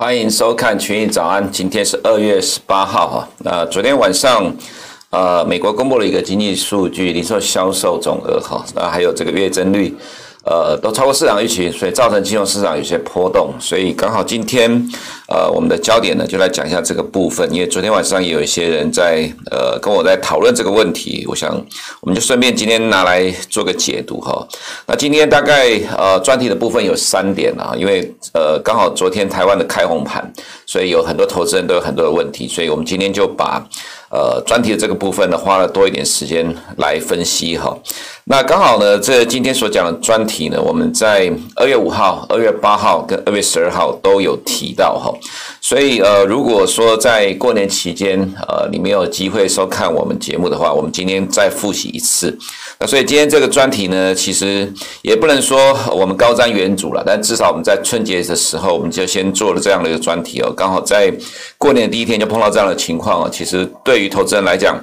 欢迎收看群益早安，今天是二月十八号哈。那昨天晚上，呃，美国公布了一个经济数据，零售销售总额哈，那还有这个月增率。呃，都超过市场预期，所以造成金融市场有些波动。所以刚好今天，呃，我们的焦点呢，就来讲一下这个部分。因为昨天晚上也有一些人在呃跟我在讨论这个问题，我想我们就顺便今天拿来做个解读哈。那今天大概呃专题的部分有三点啊，因为呃刚好昨天台湾的开红盘，所以有很多投资人都有很多的问题，所以我们今天就把。呃，专题的这个部分呢，花了多一点时间来分析哈。那刚好呢，这今天所讲的专题呢，我们在二月五号、二月八号跟二月十二号都有提到哈。所以呃，如果说在过年期间呃你没有机会收看我们节目的话，我们今天再复习一次。那所以今天这个专题呢，其实也不能说我们高瞻远瞩了，但至少我们在春节的时候，我们就先做了这样的一个专题哦。刚好在过年的第一天就碰到这样的情况哦，其实对。对于投资人来讲，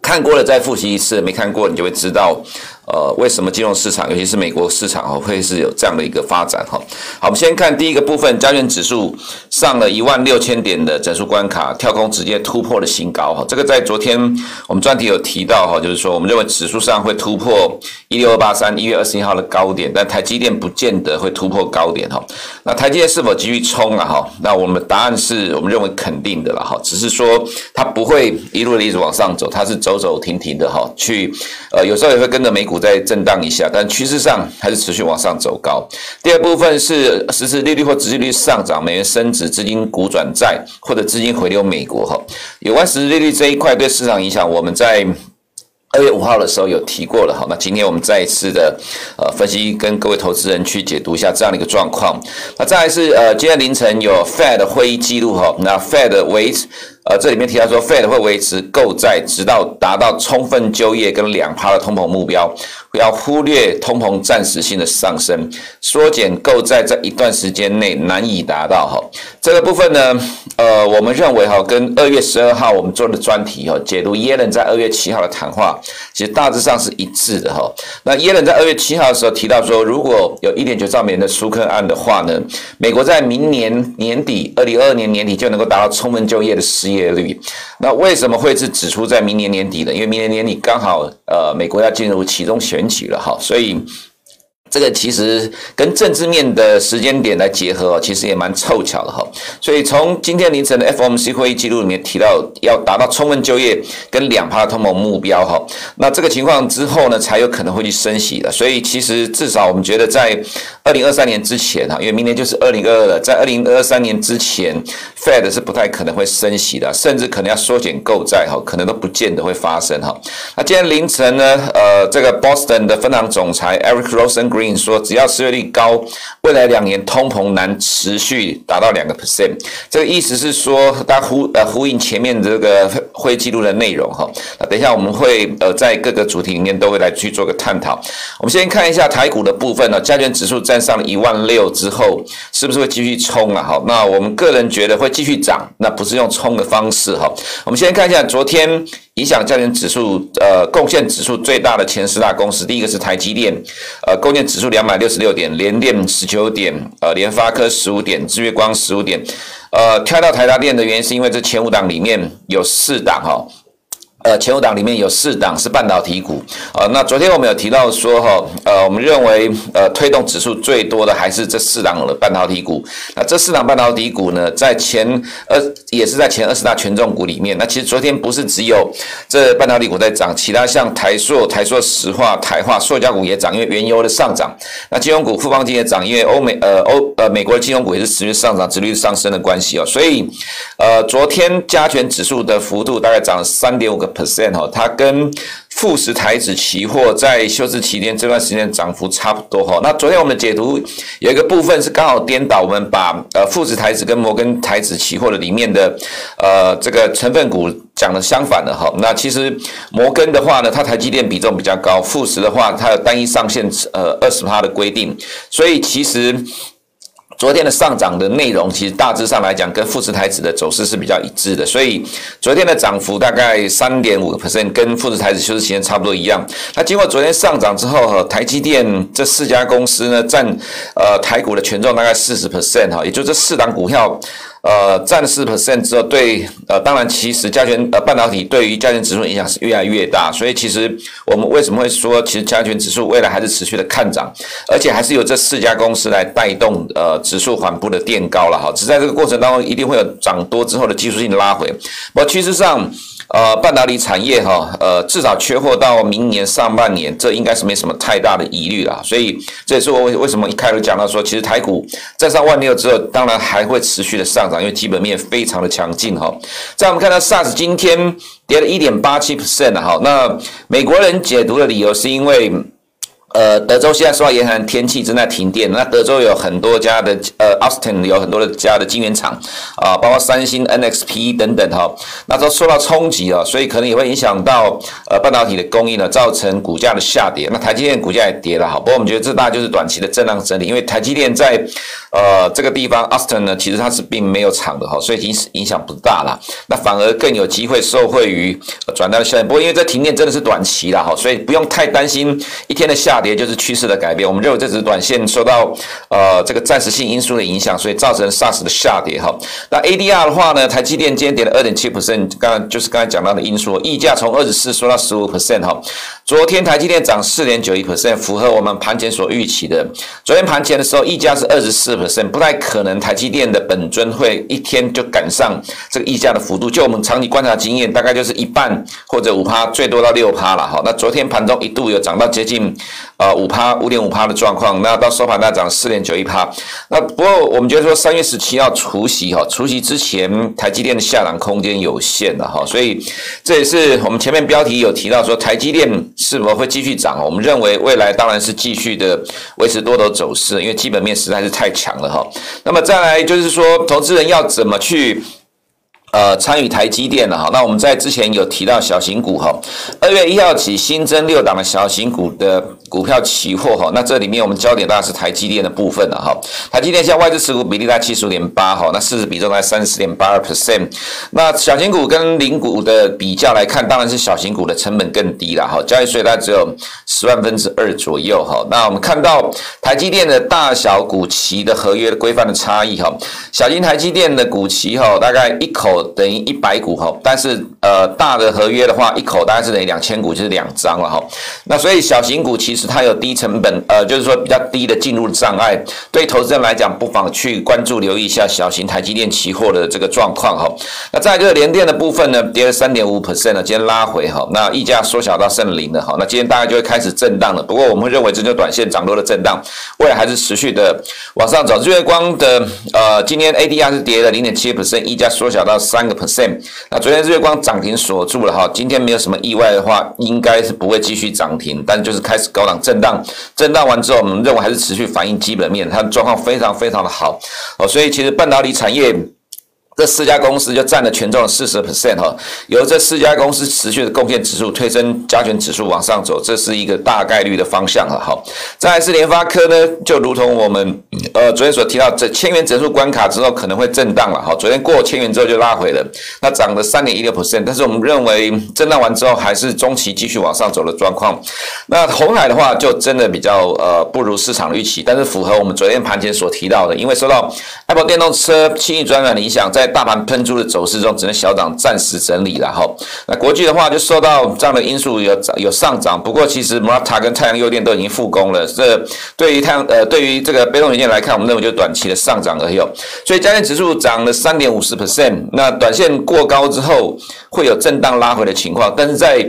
看过了再复习一次，没看过你就会知道。呃，为什么金融市场，尤其是美国市场哦，会是有这样的一个发展哈？好，我们先看第一个部分，加权指数上了一万六千点的整数关卡，跳空直接突破了新高哈。这个在昨天我们专题有提到哈，就是说我们认为指数上会突破一六二八三一月二十一号的高点，但台积电不见得会突破高点哈。那台积电是否继续冲啊哈？那我们答案是我们认为肯定的了哈，只是说它不会一路的一直往上走，它是走走停停的哈，去呃有时候也会跟着美股。再震荡一下，但趋势上还是持续往上走高。第二部分是实质利率或直利率上涨，美元升值，资金股转债或者资金回流美国。哈，有关实质利率这一块对市场影响，我们在二月五号的时候有提过了。好，那今天我们再一次的呃分析，跟各位投资人去解读一下这样的一个状况。那再来是呃今天凌晨有 Fed 会议记录哈，那 Fed 维呃，这里面提到说，Fed 会维持购债，直到达到充分就业跟两趴的通膨目标，不要忽略通膨暂时性的上升，缩减购债在一段时间内难以达到哈。这个部分呢，呃，我们认为哈，跟二月十二号我们做的专题哈，解读耶伦在二月七号的谈话，其实大致上是一致的哈。那耶伦在二月七号的时候提到说，如果有一点九兆美元的纾困案的话呢，美国在明年年底，二零二二年年底就能够达到充分就业的失业率，那为什么会是指出在明年年底呢？因为明年年底刚好呃，美国要进入其中选举了哈，所以。这个其实跟政治面的时间点来结合，其实也蛮凑巧的哈。所以从今天凌晨的 FOMC 会议记录里面提到，要达到充分就业跟两趴通膨目标哈。那这个情况之后呢，才有可能会去升息的。所以其实至少我们觉得，在二零二三年之前哈，因为明年就是二零二二了，在二零二三年之前，Fed 是不太可能会升息的，甚至可能要缩减购债哈，可能都不见得会发生哈。那今天凌晨呢，呃，这个 Boston 的分行总裁 Eric Rosengreen。说只要失业率高，未来两年通膨难持续达到两个 percent。这个意思是说，它呼呃呼应前面这个会记录的内容哈。那等一下我们会呃在各个主题里面都会来去做个探讨。我们先看一下台股的部分呢，加权指数站上一万六之后，是不是会继续冲啊？好，那我们个人觉得会继续涨，那不是用冲的方式哈。我们先看一下昨天。影响家庭指数，呃，贡献指数最大的前十大公司，第一个是台积电，呃，贡献指数两百六十六点，联电十九点，呃，联发科十五点，日月光十五点，呃，跳到台达电的原因是因为这前五档里面有四档哈。呃，前五档里面有四档是半导体股，呃，那昨天我们有提到说哈，呃，我们认为呃推动指数最多的还是这四档的半导体股，那这四档半导体股呢，在前呃也是在前二十大权重股里面，那其实昨天不是只有这半导体股在涨，其他像台塑、台塑石化、台化、塑胶股也涨，因为原油的上涨，那金融股富邦金也涨，因为欧美呃欧呃美国的金融股也是持续上涨，殖利率上升的关系哦，所以呃昨天加权指数的幅度大概涨了三点五个。Percent 哈，它跟富时台指期货在休市期间这段时间涨幅差不多哈。那昨天我们的解读有一个部分是刚好颠倒，我们把呃富时台指跟摩根台指期货的里面的呃这个成分股讲的相反的哈。那其实摩根的话呢，它台积电比重比较高，富时的话它有单一上限呃二十趴的规定，所以其实。昨天的上涨的内容，其实大致上来讲，跟富士台子的走势是比较一致的，所以昨天的涨幅大概三点五个 percent，跟富士台子休市期间差不多一样。那经过昨天上涨之后，哈，台积电这四家公司呢，占呃台股的权重大概四十 percent 哈，也就这四档股票。呃，占四 percent 之后，对，呃，当然，其实加权呃半导体对于加权指数影响是越来越大，所以其实我们为什么会说，其实加权指数未来还是持续的看涨，而且还是有这四家公司来带动呃指数缓步的垫高了哈，只在这个过程当中一定会有涨多之后的技术性的拉回，不过趋势上。呃，半导体产业哈，呃，至少缺货到明年上半年，这应该是没什么太大的疑虑了。所以这也是我为什么一开始讲到说，其实台股在上万六之后，当然还会持续的上涨，因为基本面非常的强劲哈。在我们看到 SARS 今天跌了一点八七 percent 哈，那美国人解读的理由是因为。呃，德州现在受到严寒天气正在停电。那德州有很多家的，呃，Austin 有很多的家的晶圆厂啊，包括三星、NXP 等等哈，那都受到冲击了，所以可能也会影响到呃半导体的供应呢，造成股价的下跌。那台积电股价也跌了哈，不过我们觉得这大就是短期的震荡整理，因为台积电在呃这个地方 Austin 呢，其实它是并没有厂的哈，所以影影响不大了。那反而更有机会受惠于转单的效应。不过因为这停电真的是短期了哈，所以不用太担心一天的下。跌就是趋势的改变，我们认为这只是短线受到呃这个暂时性因素的影响，所以造成 SARS 的下跌哈。那 ADR 的话呢，台积电今天跌了二点七 percent，刚刚就是刚才讲到的因素，溢价从二十四说到十五 percent 哈。昨天台积电涨四点九一 percent，符合我们盘前所预期的。昨天盘前的时候，溢价是二十四 percent，不太可能台积电的本尊会一天就赶上这个溢价的幅度。就我们长期观察经验，大概就是一半或者五趴，最多到六趴了哈。那昨天盘中一度有涨到接近。呃，五趴五点五趴的状况，那到收盘大涨四点九一趴。那不过我们觉得说三月十七号除夕哈，除夕之前台积电的下档空间有限的哈，所以这也是我们前面标题有提到说台积电是否会继续涨。我们认为未来当然是继续的维持多头走势，因为基本面实在是太强了哈。那么再来就是说，投资人要怎么去？呃，参与台积电的哈，那我们在之前有提到小型股哈，二月一号起新增六档的小型股的股票期货哈，那这里面我们焦点大概是台积电的部分了哈。台积电现在外资持股比例在七十五点八哈，那市值比重在三十点八二 percent。那小型股跟零股的比较来看，当然是小型股的成本更低了哈，交易税大概只有十万分之二左右哈。那我们看到台积电的大小股期的合约规范的差异哈，小型台积电的股期哈，大概一口。等于一百股哈，但是呃大的合约的话，一口大概是等于两千股，就是两张了哈。那所以小型股其实它有低成本，呃，就是说比较低的进入障碍。对投资人来讲，不妨去关注留意一下小型台积电期货的这个状况哈。那在这个联电的部分呢，跌了三点五 percent 呢，今天拉回哈，那溢价缩小到剩零了哈。那今天大概就会开始震荡了。不过我们会认为这就短线涨多的震荡，未来还是持续的往上走。日月光的呃今天 ADR 是跌了零点七 percent，溢价缩小到。三个 percent，那昨天日月光涨停锁住了哈，今天没有什么意外的话，应该是不会继续涨停，但就是开始高档震荡，震荡完之后，我们认为还是持续反映基本面，它的状况非常非常的好哦，所以其实半导体产业。这四家公司就占了权重的四十 percent 哈，由这四家公司持续的贡献指数推升加权指数往上走，这是一个大概率的方向了哈。再来是联发科呢，就如同我们呃昨天所提到，这千元整数关卡之后可能会震荡了哈。昨天过千元之后就拉回了，那涨了三点一六 percent，但是我们认为震荡完之后还是中期继续往上走的状况。那红海的话就真的比较呃不如市场的预期，但是符合我们昨天盘前所提到的，因为受到 Apple 电动车轻易转转的影响，在大盘喷出的走势中，只能小涨，暂时整理了哈。那国际的话，就受到这样的因素有有上涨，不过其实 Murata 跟太阳诱电都已经复工了。这对于太阳呃，对于这个被动元件来看，我们认为就短期的上涨而已。所以家电指数涨了三点五十 percent，那短线过高之后会有震荡拉回的情况，但是在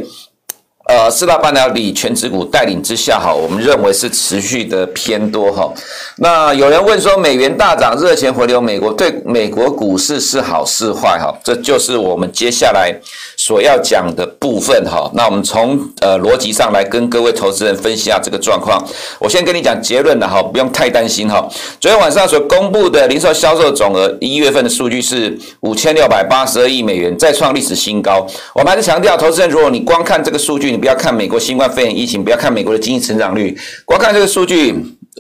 呃，四大半导体全值股带领之下，哈，我们认为是持续的偏多，哈。那有人问说，美元大涨，热钱回流美国，对美国股市是好是坏？哈，这就是我们接下来所要讲的部分，哈。那我们从呃逻辑上来跟各位投资人分析下这个状况。我先跟你讲结论了，哈，不用太担心，哈。昨天晚上所公布的零售销售总额一月份的数据是五千六百八十二亿美元，再创历史新高。我们还是强调，投资人，如果你光看这个数据，你不要看美国新冠肺炎疫情，不要看美国的经济成长率，光看这个数据，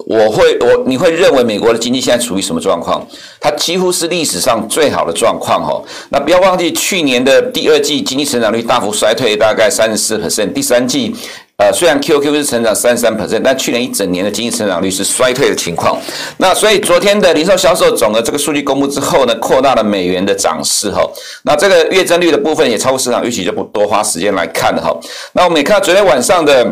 我会我你会认为美国的经济现在处于什么状况？它几乎是历史上最好的状况哈。那不要忘记去年的第二季经济成长率大幅衰退，大概三十四 percent。第三季呃虽然 QQ 是成长三十三 percent，但去年一整年的经济成长率是衰退的情况。那所以昨天的零售销售总额这个数据公布之后呢，扩大了美元的涨势哈。那这个月增率的部分也超过市场预期，就不多花时间来看了哈。那我们也看到昨天晚上的。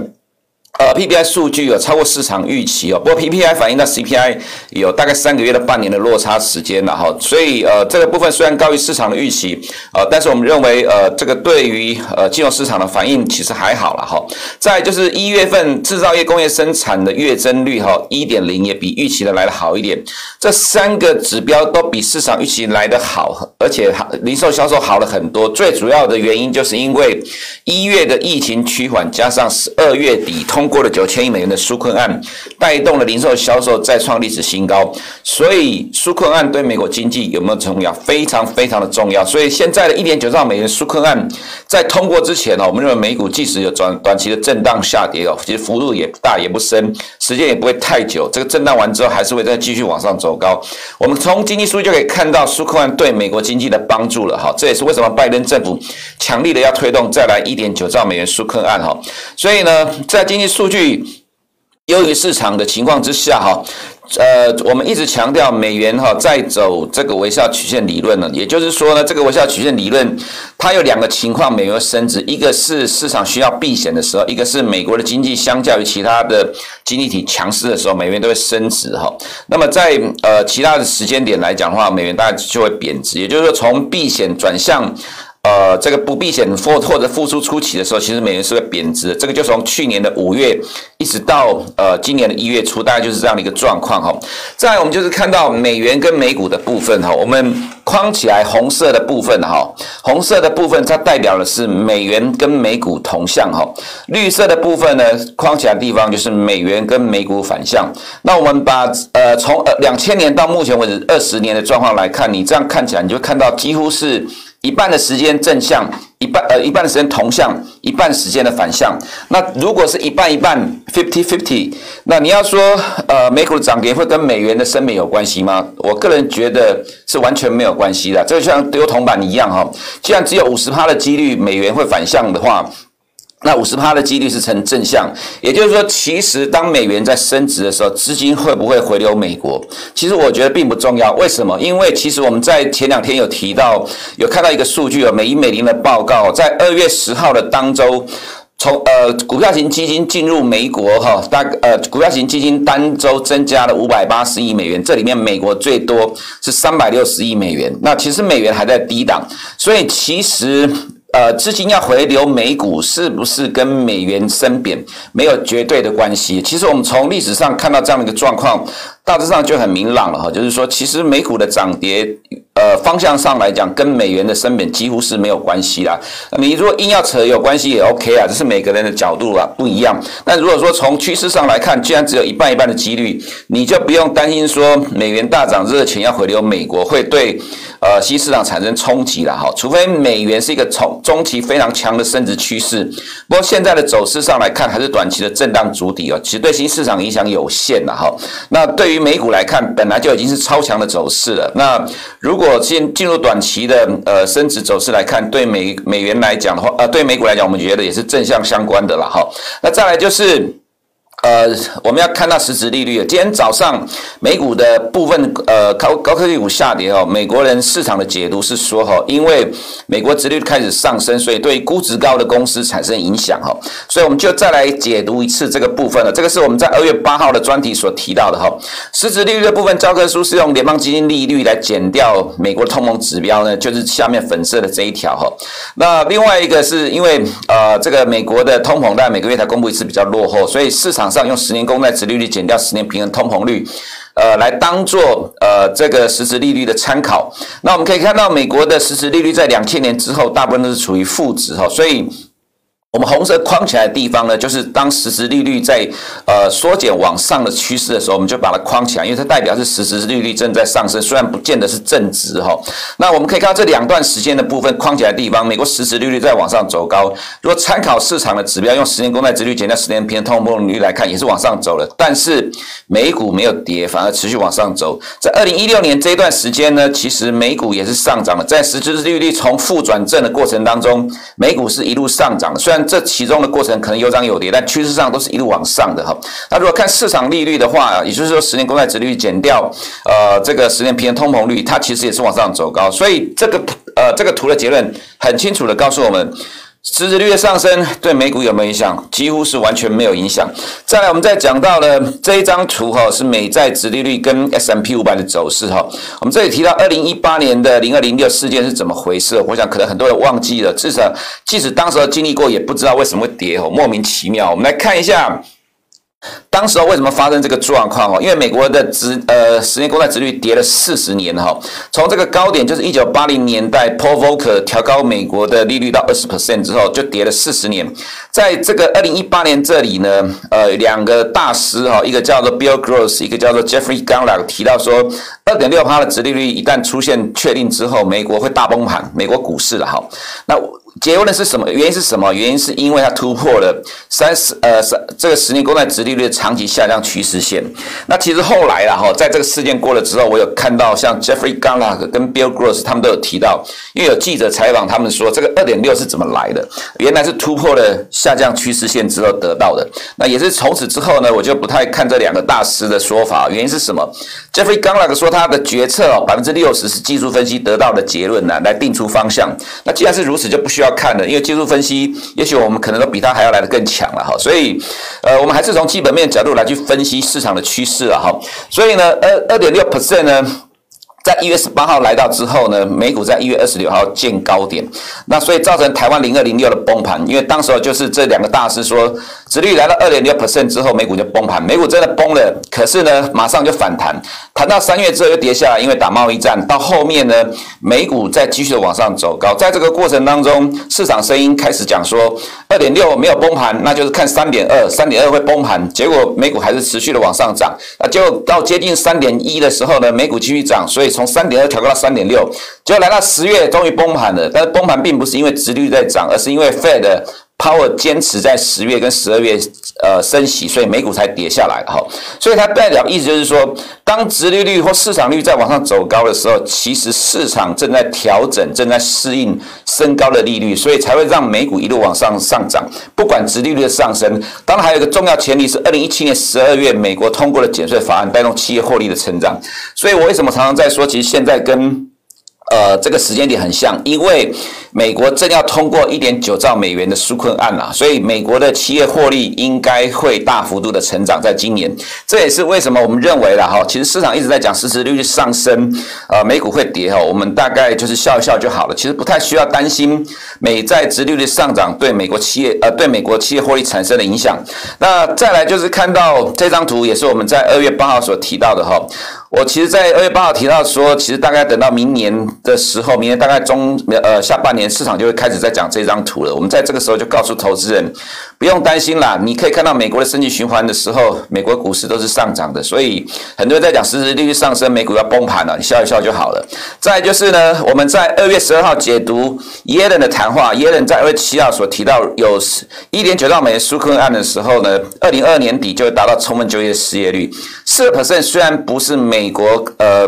呃，PPI 数据有超过市场预期哦，不过 PPI 反映到 CPI 有大概三个月的半年的落差时间了哈，所以呃这个部分虽然高于市场的预期，呃，但是我们认为呃这个对于呃金融市场的反应其实还好了哈。再就是一月份制造业工业生产的月增率哈一点零也比预期的来得好一点，这三个指标都比市场预期来得好，而且零售销售好了很多。最主要的原因就是因为一月的疫情趋缓，加上十二月底通。通过了九千亿美元的纾困案，带动了零售销售再创历史新高。所以纾困案对美国经济有没有重要？非常非常的重要。所以现在的一点九兆美元纾困案在通过之前呢，我们认为美股即使有短短期的震荡下跌哦，其实幅度也不大也不深，时间也不会太久。这个震荡完之后，还是会再继续往上走高。我们从经济数据就可以看到纾困案对美国经济的帮助了哈。这也是为什么拜登政府强力的要推动再来一点九兆美元纾困案哈。所以呢，在经济数据优于市场的情况之下，哈，呃，我们一直强调美元哈在走这个微笑曲线理论呢，也就是说呢，这个微笑曲线理论它有两个情况，美元升值，一个是市场需要避险的时候，一个是美国的经济相较于其他的经济体强势的时候，美元都会升值哈。那么在呃其他的时间点来讲的话，美元大概就会贬值，也就是说从避险转向。呃，这个不避险或或者复苏初期的时候，其实美元是会贬值的。这个就从去年的五月一直到呃今年的一月初，大概就是这样的一个状况哈。再来，我们就是看到美元跟美股的部分哈，我们框起来红色的部分哈，红色的部分它代表的是美元跟美股同向哈，绿色的部分呢框起来的地方就是美元跟美股反向。那我们把呃从呃两千年到目前为止二十年的状况来看，你这样看起来你就看到几乎是。一半的时间正向，一半呃一半的时间同向，一半时间的反向。那如果是一半一半 fifty fifty，那你要说呃美股的涨跌会跟美元的升美有关系吗？我个人觉得是完全没有关系的。这就像丢铜板一样哈，既然只有五十趴的几率美元会反向的话。那五十趴的几率是呈正向，也就是说，其实当美元在升值的时候，资金会不会回流美国？其实我觉得并不重要。为什么？因为其实我们在前两天有提到，有看到一个数据，有美银美林的报告，在二月十号的当周，从呃股票型基金进入美国哈，大呃股票型基金单周增加了五百八十亿美元，这里面美国最多是三百六十亿美元。那其实美元还在低档，所以其实。呃，资金要回流美股，是不是跟美元升贬没有绝对的关系？其实我们从历史上看到这样的一个状况，大致上就很明朗了哈，就是说，其实美股的涨跌。呃，方向上来讲，跟美元的升贬几乎是没有关系啦。你如果硬要扯有关系也 OK 啊，只是每个人的角度啊不一样。那如果说从趋势上来看，既然只有一半一半的几率，你就不用担心说美元大涨，热钱要回流美国会对呃新市场产生冲击了哈。除非美元是一个从中期非常强的升值趋势，不过现在的走势上来看，还是短期的震荡筑底哦，其实对新市场影响有限了哈。那对于美股来看，本来就已经是超强的走势了。那如果进进入短期的呃升值走势来看，对美美元来讲的话，呃，对美股来讲，我们觉得也是正向相关的了哈。那再来就是。呃，我们要看到实质利率。今天早上美股的部分呃高高科技股下跌哦，美国人市场的解读是说哈，因为美国殖利率开始上升，所以对估值高的公司产生影响哈。所以我们就再来解读一次这个部分了。这个是我们在二月八号的专题所提到的哈。实质利率的部分教科书是用联邦基金利率来减掉美国通膨指标呢，就是下面粉色的这一条哈。那另外一个是因为呃这个美国的通膨在每个月才公布一次比较落后，所以市场。上用十年公债殖利率减掉十年平衡通膨率，呃，来当做呃这个实质利率的参考。那我们可以看到，美国的实质利率在两千年之后，大部分都是处于负值哈，所以我们红色框起来的地方呢，就是当实时利率在呃缩减往上的趋势的时候，我们就把它框起来，因为它代表是实时利率正在上升，虽然不见得是正值哈。那我们可以看到这两段时间的部分框起来的地方，美国实时利率在往上走高。如果参考市场的指标，用十年公债殖率减掉十年平通膨率来看，也是往上走了。但是美股没有跌，反而持续往上走。在二零一六年这一段时间呢，其实美股也是上涨的，在实质利率从负转正的过程当中，美股是一路上涨的，虽然。这其中的过程可能有涨有跌，但趋势上都是一路往上的哈。那如果看市场利率的话，也就是说十年公债殖率减掉呃这个十年平均通膨率，它其实也是往上走高。所以这个呃这个图的结论很清楚的告诉我们。实质率的上升对美股有没有影响？几乎是完全没有影响。再来，我们再讲到了这一张图哈，是美债殖利率跟 S M P 五百的走势哈。我们这里提到二零一八年的零二零六事件是怎么回事？我想可能很多人忘记了，至少即使当时经历过，也不知道为什么会跌哦，莫名其妙。我们来看一下。当时候为什么发生这个状况？哦，因为美国的殖呃十年公债殖率跌了四十年哈，从这个高点就是一九八零年代 p o v o k e r 调高美国的利率到二十 percent 之后，就跌了四十年。在这个二零一八年这里呢，呃，两个大师哈，一个叫做 Bill Gross，一个叫做 Jeffrey gunla 提到说，二点六趴的殖利率一旦出现确定之后，美国会大崩盘，美国股市了哈。那结论是什么？原因是什么？原因是因为它突破了三十呃三这个十年公债殖利率的长期下降趋势线。那其实后来了哈，在这个事件过了之后，我有看到像 Jeffrey Gundlach 跟 Bill Gross 他们都有提到，因为有记者采访他们说，这个二点六是怎么来的？原来是突破了下降趋势线之后得到的。那也是从此之后呢，我就不太看这两个大师的说法。原因是什么？Jeffrey Gundlach 说他的决策哦，百分之六十是技术分析得到的结论呢，来定出方向。那既然是如此，就不需要。要看的，因为技术分析，也许我们可能都比他还要来的更强了哈，所以，呃，我们还是从基本面角度来去分析市场的趋势了哈，所以呢，二二点六 percent 呢。在一月十八号来到之后呢，美股在一月二十六号见高点，那所以造成台湾零二零六的崩盘，因为当时候就是这两个大师说，殖利率来到二点六 percent 之后，美股就崩盘，美股真的崩了，可是呢，马上就反弹，弹到三月之后又跌下来，因为打贸易战，到后面呢，美股再继续的往上走高，在这个过程当中，市场声音开始讲说，二点六没有崩盘，那就是看三点二，三点二会崩盘，结果美股还是持续的往上涨，那就到接近三点一的时候呢，美股继续涨，所以。从三点二调高到三点六，结果来到十月终于崩盘了。但是崩盘并不是因为殖率在涨，而是因为 Fed Power 坚持在十月跟十二月呃升息，所以美股才跌下来哈。所以它代表意思就是说，当殖利率或市场率在往上走高的时候，其实市场正在调整，正在适应升高的利率，所以才会让美股一路往上上涨。不管殖利率的上升，当然还有一个重要前提是，二零一七年十二月美国通过了减税法案，带动企业获利的成长。所以我为什么常常在说，其实现在跟呃，这个时间点很像，因为美国正要通过一点九兆美元的纾困案啊，所以美国的企业获利应该会大幅度的成长，在今年，这也是为什么我们认为了哈，其实市场一直在讲实时利率上升，呃，美股会跌哈，我们大概就是笑一笑就好了，其实不太需要担心美债殖利率上涨对美国企业呃对美国企业获利产生的影响。那再来就是看到这张图，也是我们在二月八号所提到的哈。我其实，在二月八号提到说，其实大概等到明年的时候，明年大概中呃下半年，市场就会开始在讲这张图了。我们在这个时候就告诉投资人，不用担心啦。你可以看到美国的升级循环的时候，美国股市都是上涨的。所以很多人在讲实质利率上升，美股要崩盘了，你笑一笑就好了。再就是呢，我们在二月十二号解读耶伦的谈话，耶伦在二月七号所提到有一点九兆美元纾困案的时候呢，二零二二年底就会达到充分就业失业率四 percent，虽然不是。美国呃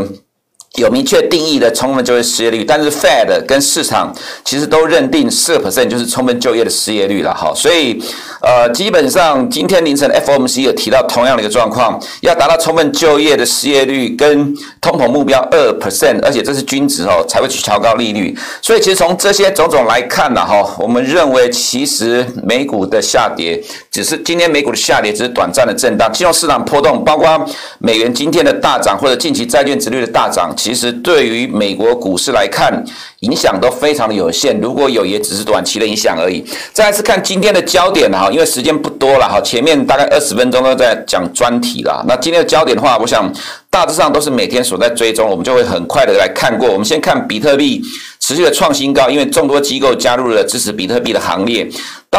有明确定义的充分就业失业率，但是 Fed 跟市场其实都认定四 percent 就是充分就业的失业率了哈，所以呃基本上今天凌晨 FOMC 有提到同样的一个状况，要达到充分就业的失业率跟通膨目标二 percent，而且这是均值哦才会去调高利率，所以其实从这些种种来看呢哈，我们认为其实美股的下跌只是今天美股的下跌只是短暂的震荡，金融市场波动包括美元今天的大涨或者近期债券殖率的大涨。其实对于美国股市来看，影响都非常的有限。如果有，也只是短期的影响而已。再来是看今天的焦点哈，因为时间不多了哈，前面大概二十分钟都在讲专题了。那今天的焦点的话，我想大致上都是每天所在追踪，我们就会很快的来看过。我们先看比特币持续的创新高，因为众多机构加入了支持比特币的行列。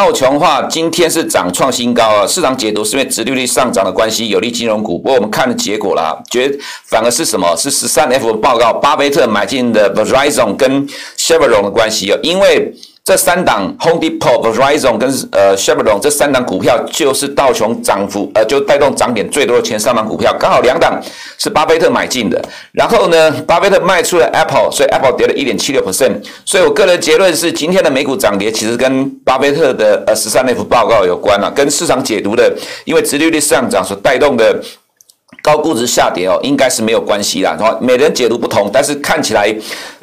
到道琼的话，今天是涨创新高啊，市场解读是因为殖利率上涨的关系，有利金融股。不过我们看的结果啦，觉得反而是什么？是十三 F 报告，巴菲特买进的 Verizon 跟 Chevron 的关系啊，因为。这三档 Home Depot、Verizon 跟呃 Chevron 这三档股票就是道琼涨幅呃就带动涨点最多的前三档股票，刚好两档是巴菲特买进的。然后呢，巴菲特卖出了 Apple，所以 Apple 跌了一点七六 percent。所以我个人结论是，今天的美股涨跌其实跟巴菲特的呃十三 F 报告有关啊，跟市场解读的因为殖利率上涨所带动的。高估值下跌哦，应该是没有关系啦。然后每人解读不同，但是看起来，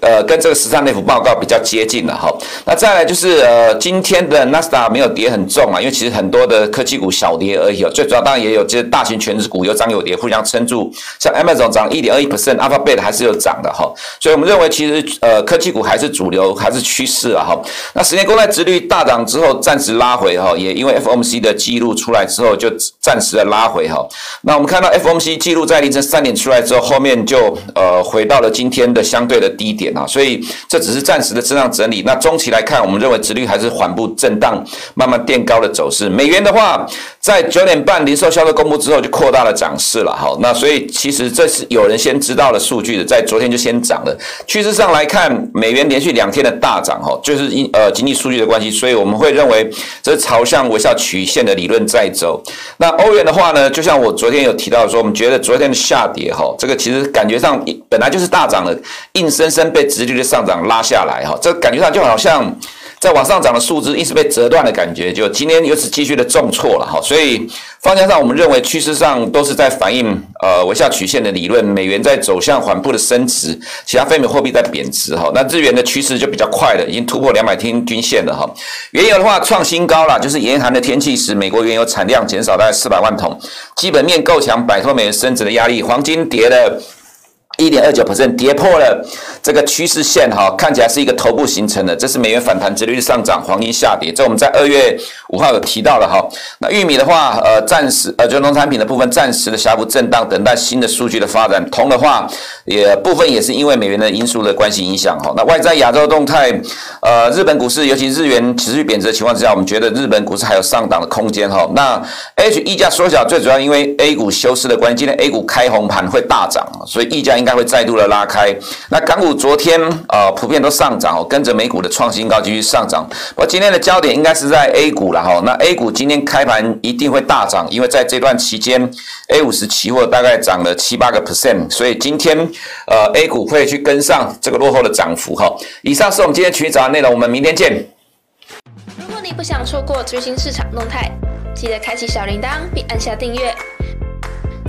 呃，跟这个十三 F 报告比较接近了哈。那再来就是呃，今天的纳斯达没有跌很重啊，因为其实很多的科技股小跌而已哦。最主要当然也有这些大型全值股有涨有跌，互相撑住。像 Amazon 涨一点二一 percent，Alphabet 还是有涨的哈。所以我们认为其实呃，科技股还是主流，还是趋势啊哈。那十年公债殖率大涨之后暂时拉回哈，也因为 FOMC 的记录出来之后就暂时的拉回哈。那我们看到 FOMC。记录在凌晨三点出来之后，后面就呃回到了今天的相对的低点啊，所以这只是暂时的震荡整理。那中期来看，我们认为殖率还是缓步震荡，慢慢垫高的走势。美元的话，在九点半零售销售公布之后就扩大了涨势了，好，那所以其实这是有人先知道了数据的，在昨天就先涨了。趋势上来看，美元连续两天的大涨，哈，就是因呃经济数据的关系，所以我们会认为这是朝向微笑曲线的理论在走。那欧元的话呢，就像我昨天有提到说，我们觉得昨天的下跌，哈，这个其实感觉上本来就是大涨的，硬生生被直率的上涨拉下来，哈，这感觉上就好像。在往上涨的树枝一直被折断的感觉，就今天由此继续的重挫了哈，所以方向上我们认为趋势上都是在反映呃微笑曲线的理论，美元在走向缓步的升值，其他非美货币在贬值哈，那日元的趋势就比较快了，已经突破两百天均线了哈。原油的话创新高了，就是严寒的天气使美国原油产量减少大概四百万桶，基本面够强，摆脱美元升值的压力，黄金跌了。一点二九 percent 跌破了这个趋势线哈，看起来是一个头部形成的，这是美元反弹，殖率上涨，黄金下跌。这我们在二月五号有提到了哈。那玉米的话，呃，暂时呃，就农产品的部分暂时的小幅震荡，等待新的数据的发展。铜的话，也部分也是因为美元的因素的关系影响哈。那外在亚洲动态，呃，日本股市尤其日元持续贬值的情况之下，我们觉得日本股市还有上档的空间哈。那 H 溢价缩小，最主要因为 A 股休市的关系，今天 A 股开红盘会大涨，所以溢价应该。会再度的拉开，那港股昨天呃普遍都上涨哦，跟着美股的创新高继续上涨。不过今天的焦点应该是在 A 股了哈，那 A 股今天开盘一定会大涨，因为在这段期间 A 五十期货大概涨了七八个 percent，所以今天呃 A 股会去跟上这个落后的涨幅哈。以上是我们今天群益早安内容，我们明天见。如果你不想错过最新市场动态，记得开启小铃铛并按下订阅。